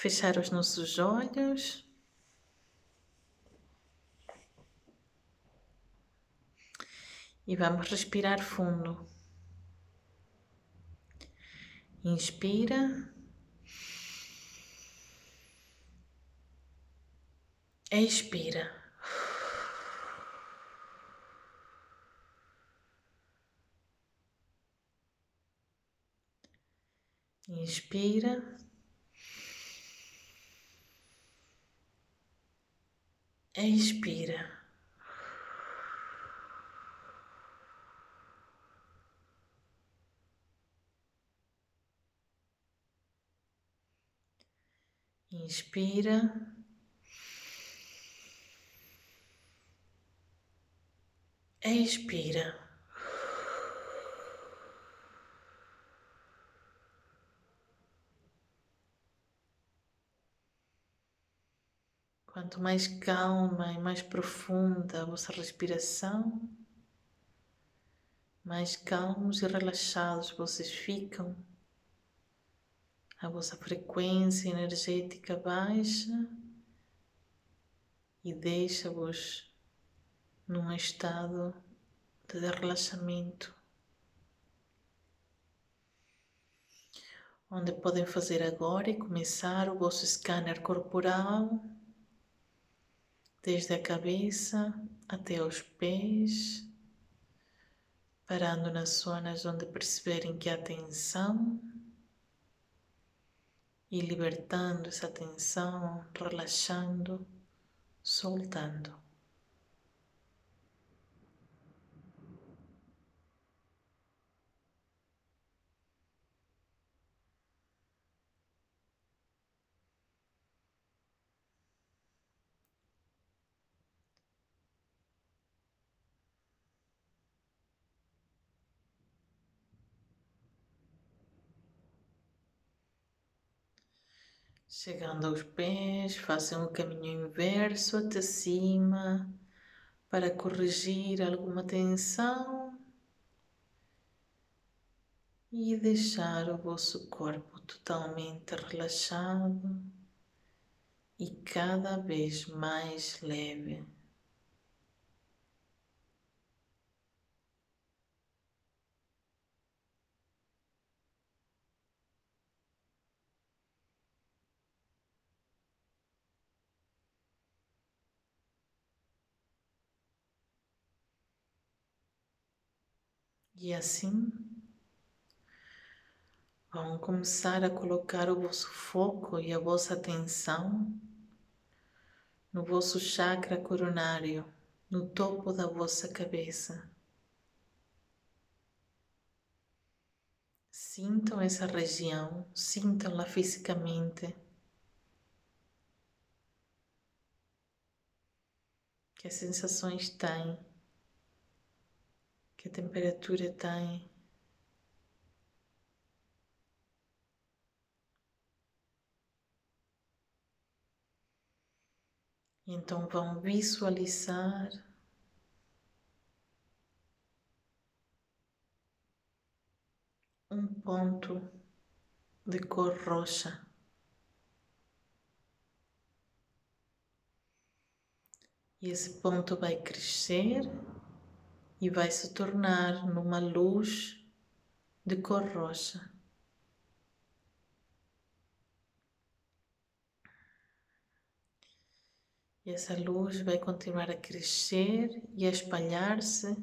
fechar os nossos olhos. E vamos respirar fundo. Inspira. Expira. Inspira. Expira. Inspira. Expira. Quanto mais calma e mais profunda a vossa respiração, mais calmos e relaxados vocês ficam. A vossa frequência energética baixa e deixa-vos num estado de relaxamento, onde podem fazer agora e começar o vosso scanner corporal desde a cabeça até os pés, parando nas zonas onde perceberem que há tensão e libertando essa tensão, relaxando, soltando. Chegando aos pés, façam o caminho inverso até cima para corrigir alguma tensão e deixar o vosso corpo totalmente relaxado e cada vez mais leve. E assim, vão começar a colocar o vosso foco e a vossa atenção no vosso chakra coronário, no topo da vossa cabeça. Sintam essa região, sintam-la fisicamente. Que as sensações têm que a temperatura tem. Então vão visualizar um ponto de cor roxa. E esse ponto vai crescer e vai se tornar numa luz de cor roxa. E essa luz vai continuar a crescer e a espalhar-se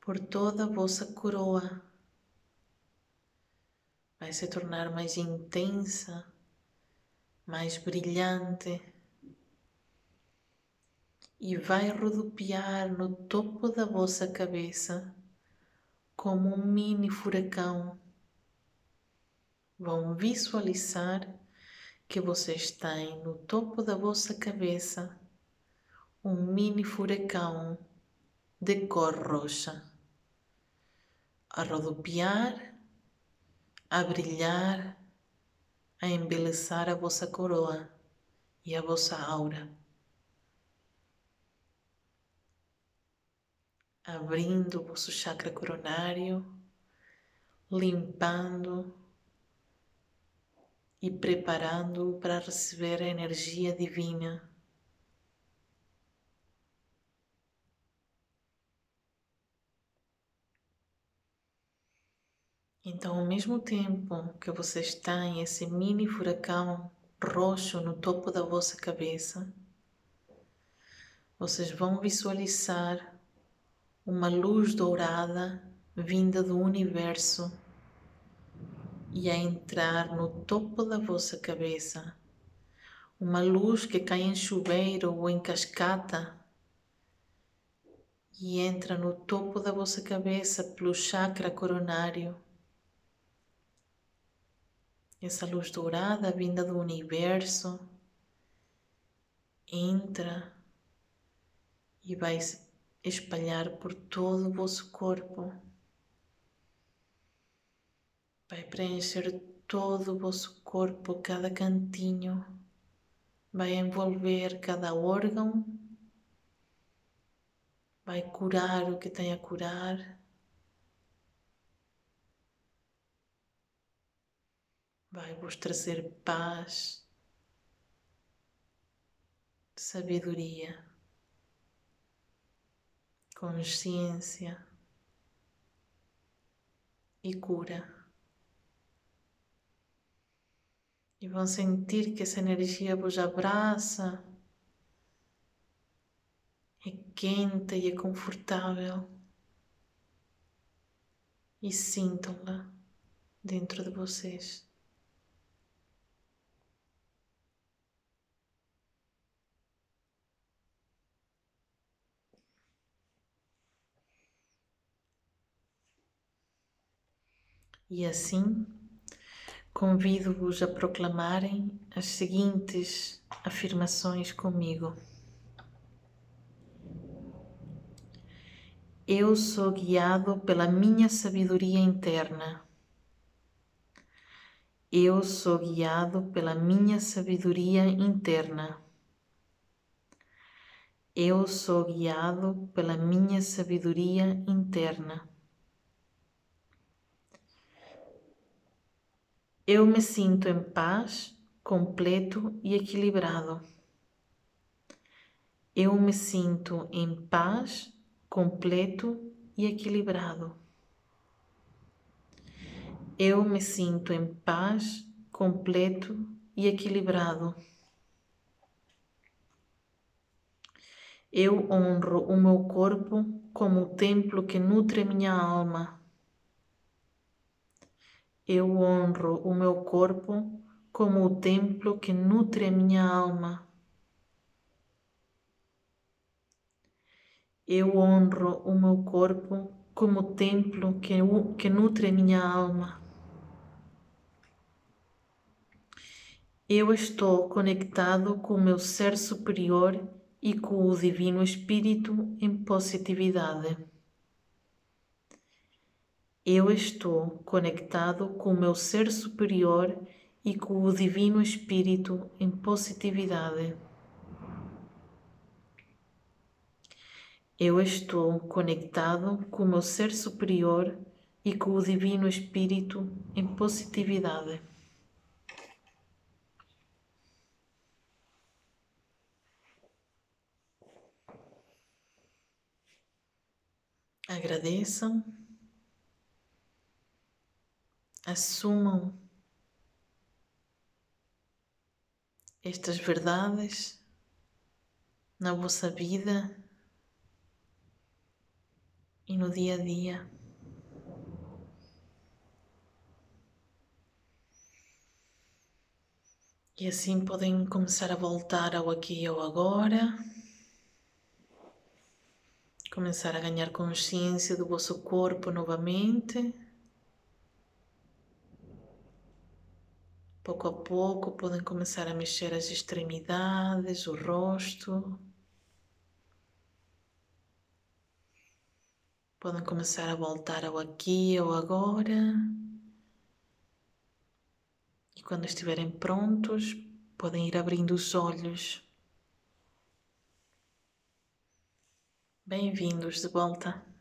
por toda a vossa coroa. Vai se tornar mais intensa, mais brilhante e vai rodopiar no topo da vossa cabeça como um mini furacão. Vão visualizar que vocês têm no topo da vossa cabeça um mini furacão de cor roxa a rodopiar, a brilhar, a embelezar a vossa coroa e a vossa aura. Abrindo o vosso chakra coronário, limpando e preparando-o para receber a energia divina. Então, ao mesmo tempo que você está em esse mini furacão roxo no topo da vossa cabeça, vocês vão visualizar uma luz dourada vinda do universo e a entrar no topo da vossa cabeça. Uma luz que cai em chuveiro ou em cascata e entra no topo da vossa cabeça pelo chakra coronário. Essa luz dourada vinda do universo entra e vai se espalhar por todo o vosso corpo. Vai preencher todo o vosso corpo, cada cantinho, vai envolver cada órgão, vai curar o que tem a curar. Vai vos trazer paz, sabedoria, consciência e cura. e vão sentir que essa energia vos abraça, é quente e é confortável e sintam-la dentro de vocês. E assim Convido-vos a proclamarem as seguintes afirmações comigo. Eu sou guiado pela minha sabedoria interna. Eu sou guiado pela minha sabedoria interna. Eu sou guiado pela minha sabedoria interna. Eu me sinto em paz, completo e equilibrado. Eu me sinto em paz, completo e equilibrado. Eu me sinto em paz, completo e equilibrado. Eu honro o meu corpo como o templo que nutre minha alma. Eu honro o meu corpo como o templo que nutre a minha alma. Eu honro o meu corpo como o templo que, que nutre a minha alma. Eu estou conectado com o meu ser superior e com o Divino Espírito em positividade. Eu estou conectado com o meu ser superior e com o Divino Espírito em positividade. Eu estou conectado com o meu ser superior e com o Divino Espírito em positividade. Agradeçam assumam estas verdades na vossa vida e no dia a dia. E assim podem começar a voltar ao aqui e ao agora. Começar a ganhar consciência do vosso corpo novamente. Pouco a pouco podem começar a mexer as extremidades, o rosto. Podem começar a voltar ao aqui ou agora. E quando estiverem prontos, podem ir abrindo os olhos. Bem-vindos de volta.